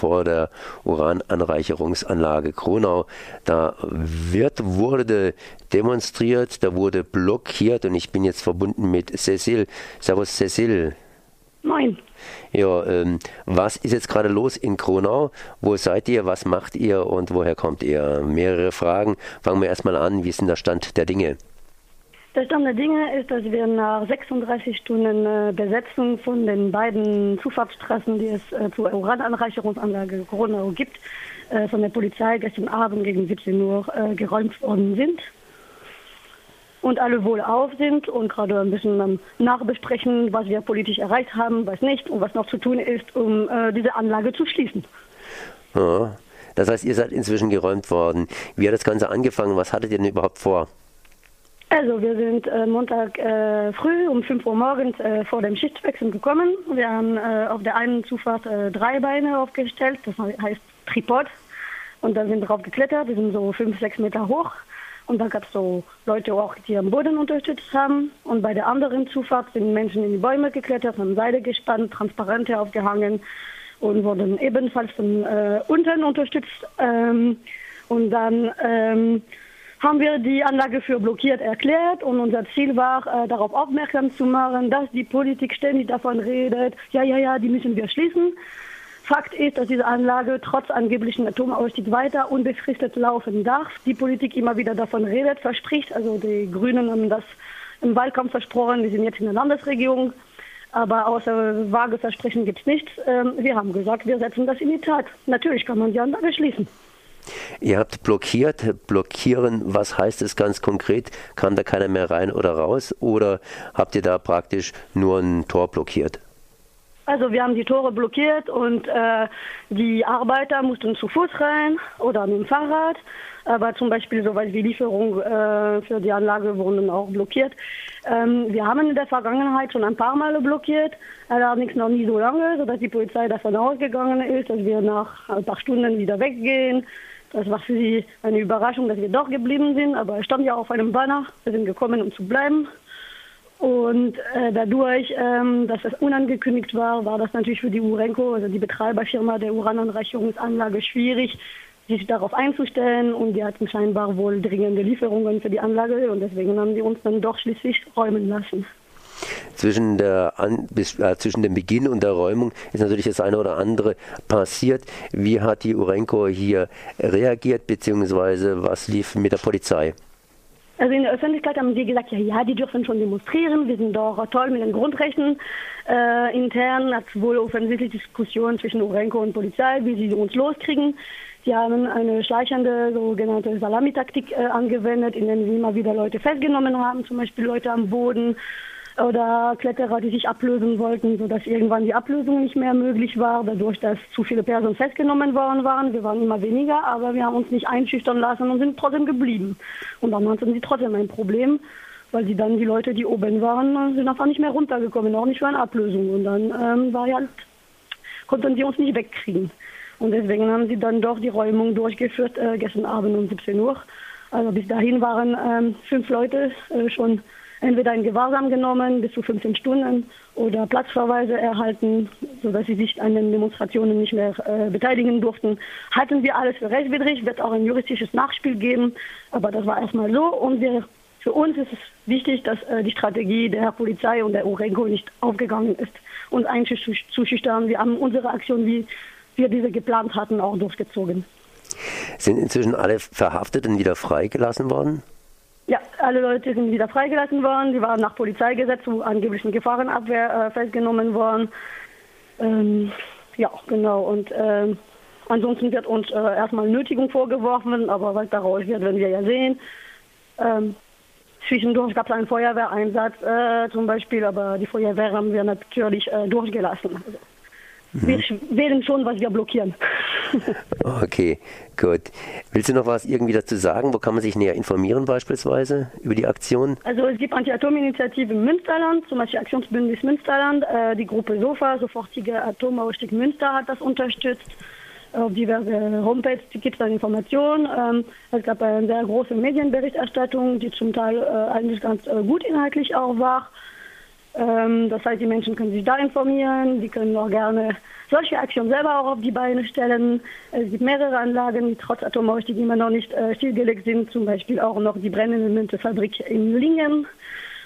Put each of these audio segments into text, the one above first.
vor der Urananreicherungsanlage Kronau. Da wird, wurde demonstriert, da wurde blockiert und ich bin jetzt verbunden mit Cecil. Servus Cecil. Moin. Ja, ähm, was ist jetzt gerade los in Kronau? Wo seid ihr? Was macht ihr und woher kommt ihr? Mehrere Fragen. Fangen wir erstmal an. Wie ist denn der Stand der Dinge? Der Stand der Dinge ist, dass wir nach 36 Stunden äh, Besetzung von den beiden Zufahrtsstraßen, die es äh, zur Urananreicherungsanlage Kronau gibt, äh, von der Polizei gestern Abend gegen 17 Uhr geräumt worden sind und alle wohlauf sind und gerade ein bisschen nachbesprechen, was wir politisch erreicht haben, was nicht und was noch zu tun ist, um diese Anlage zu schließen. Ja. Das heißt, ihr seid inzwischen geräumt worden. Wie hat das Ganze angefangen? Was hattet ihr denn überhaupt vor? Also wir sind äh, Montag äh, früh um 5 Uhr morgens äh, vor dem Schichtwechsel gekommen. Wir haben äh, auf der einen Zufahrt äh, drei Beine aufgestellt, das heißt Tripod. Und da sind drauf geklettert, die sind so 5, 6 Meter hoch. Und da gab es so Leute auch, die am Boden unterstützt haben. Und bei der anderen Zufahrt sind Menschen in die Bäume geklettert, haben Seile gespannt, Transparente aufgehangen und wurden ebenfalls von äh, unten unterstützt. Ähm, und dann ähm, haben wir die Anlage für blockiert erklärt und unser Ziel war, äh, darauf aufmerksam zu machen, dass die Politik ständig davon redet, ja, ja, ja, die müssen wir schließen. Fakt ist, dass diese Anlage trotz angeblichen Atomausstieg weiter unbefristet laufen darf. Die Politik immer wieder davon redet, verspricht. Also die Grünen haben das im Wahlkampf versprochen, die sind jetzt in der Landesregierung. Aber außer vage Versprechen gibt es nichts. Ähm, wir haben gesagt, wir setzen das in die Tat. Natürlich kann man die Anlage schließen. Ihr habt blockiert. Blockieren, was heißt es ganz konkret? Kann da keiner mehr rein oder raus? Oder habt ihr da praktisch nur ein Tor blockiert? Also wir haben die Tore blockiert und äh, die Arbeiter mussten zu Fuß rein oder mit dem Fahrrad. Aber zum Beispiel soweit die Lieferung äh, für die Anlage wurden auch blockiert. Ähm, wir haben in der Vergangenheit schon ein paar Male blockiert, allerdings noch nie so lange, sodass die Polizei davon ausgegangen ist, dass wir nach ein paar Stunden wieder weggehen. Das war für sie eine Überraschung, dass wir doch geblieben sind, aber es stand ja auf einem Banner, wir sind gekommen, um zu bleiben. Und äh, dadurch, ähm, dass das unangekündigt war, war das natürlich für die Urenco, also die Betreiberfirma der Urananreicherungsanlage, schwierig, sich darauf einzustellen. Und die hatten scheinbar wohl dringende Lieferungen für die Anlage und deswegen haben die uns dann doch schließlich räumen lassen. Zwischen, der An bis, äh, zwischen dem Beginn und der Räumung ist natürlich das eine oder andere passiert. Wie hat die Urenco hier reagiert, beziehungsweise was lief mit der Polizei? Also in der Öffentlichkeit haben sie gesagt, ja, ja, die dürfen schon demonstrieren, wir sind doch toll mit den Grundrechten. Äh, intern hat es wohl offensichtlich Diskussionen zwischen Urenco und Polizei, wie sie uns loskriegen. Sie haben eine schleichende sogenannte Salamitaktik äh, angewendet, in der sie immer wieder Leute festgenommen haben, zum Beispiel Leute am Boden oder Kletterer, die sich ablösen wollten, sodass irgendwann die Ablösung nicht mehr möglich war, dadurch, dass zu viele Personen festgenommen worden waren. Wir waren immer weniger, aber wir haben uns nicht einschüchtern lassen und sind trotzdem geblieben. Und dann hatten sie trotzdem ein Problem, weil sie dann die Leute, die oben waren, sind einfach nicht mehr runtergekommen, auch nicht für eine Ablösung. Und dann ähm, war ja, konnten sie uns nicht wegkriegen. Und deswegen haben sie dann doch die Räumung durchgeführt, äh, gestern Abend um 17 Uhr. Also bis dahin waren ähm, fünf Leute äh, schon entweder in Gewahrsam genommen bis zu 15 Stunden oder Platzverweise erhalten, sodass sie sich an den Demonstrationen nicht mehr äh, beteiligen durften. Halten wir alles für rechtswidrig, wird auch ein juristisches Nachspiel geben, aber das war erstmal so und wir, für uns ist es wichtig, dass äh, die Strategie der Polizei und der Urenco nicht aufgegangen ist, uns einzuschüchtern. Wir haben unsere Aktion, wie wir diese geplant hatten, auch durchgezogen. Sind inzwischen alle Verhafteten wieder freigelassen worden? Alle Leute sind wieder freigelassen worden. Sie waren nach Polizeigesetz zu angeblichen Gefahrenabwehr äh, festgenommen worden. Ähm, ja, genau. Und ähm, ansonsten wird uns äh, erstmal Nötigung vorgeworfen, aber was daraus wird, werden wir ja sehen. Ähm, zwischendurch gab es einen Feuerwehreinsatz äh, zum Beispiel, aber die Feuerwehr haben wir natürlich äh, durchgelassen. Also, mhm. Wir wählen schon, was wir blockieren. Okay, gut. Willst du noch was irgendwie dazu sagen? Wo kann man sich näher informieren beispielsweise über die Aktion? Also es gibt Anti-Atom-Initiative im Münsterland, zum Beispiel Aktionsbündnis Münsterland. Äh, die Gruppe SOFA, sofortige Atomausstieg Münster, hat das unterstützt. Auf diverse Homepages gibt es dann Informationen. Ähm, es gab eine sehr große Medienberichterstattung, die zum Teil äh, eigentlich ganz äh, gut inhaltlich auch war. Ähm, das heißt, die Menschen können sich da informieren, die können auch gerne solche Aktionen selber auch auf die Beine stellen. Es gibt mehrere Anlagen, die trotz Atomausstieg immer noch nicht äh, stillgelegt sind, zum Beispiel auch noch die brennende Fabrik in Lingen.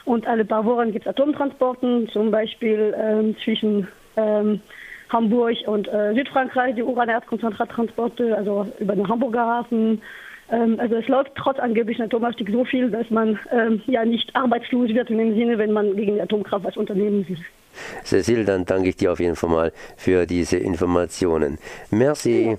Und alle paar Wochen gibt es Atomtransporten, zum Beispiel ähm, zwischen ähm, Hamburg und äh, Südfrankreich, die Uranerzkonzentrattransporte, also über den Hamburger Hafen. Ähm, also es läuft trotz angeblichen Atomausstieg so viel, dass man ähm, ja nicht arbeitslos wird in dem Sinne, wenn man gegen die Atomkraft was unternehmen will. Cecil, dann danke ich dir auf jeden Fall mal für diese Informationen. Merci. Ja.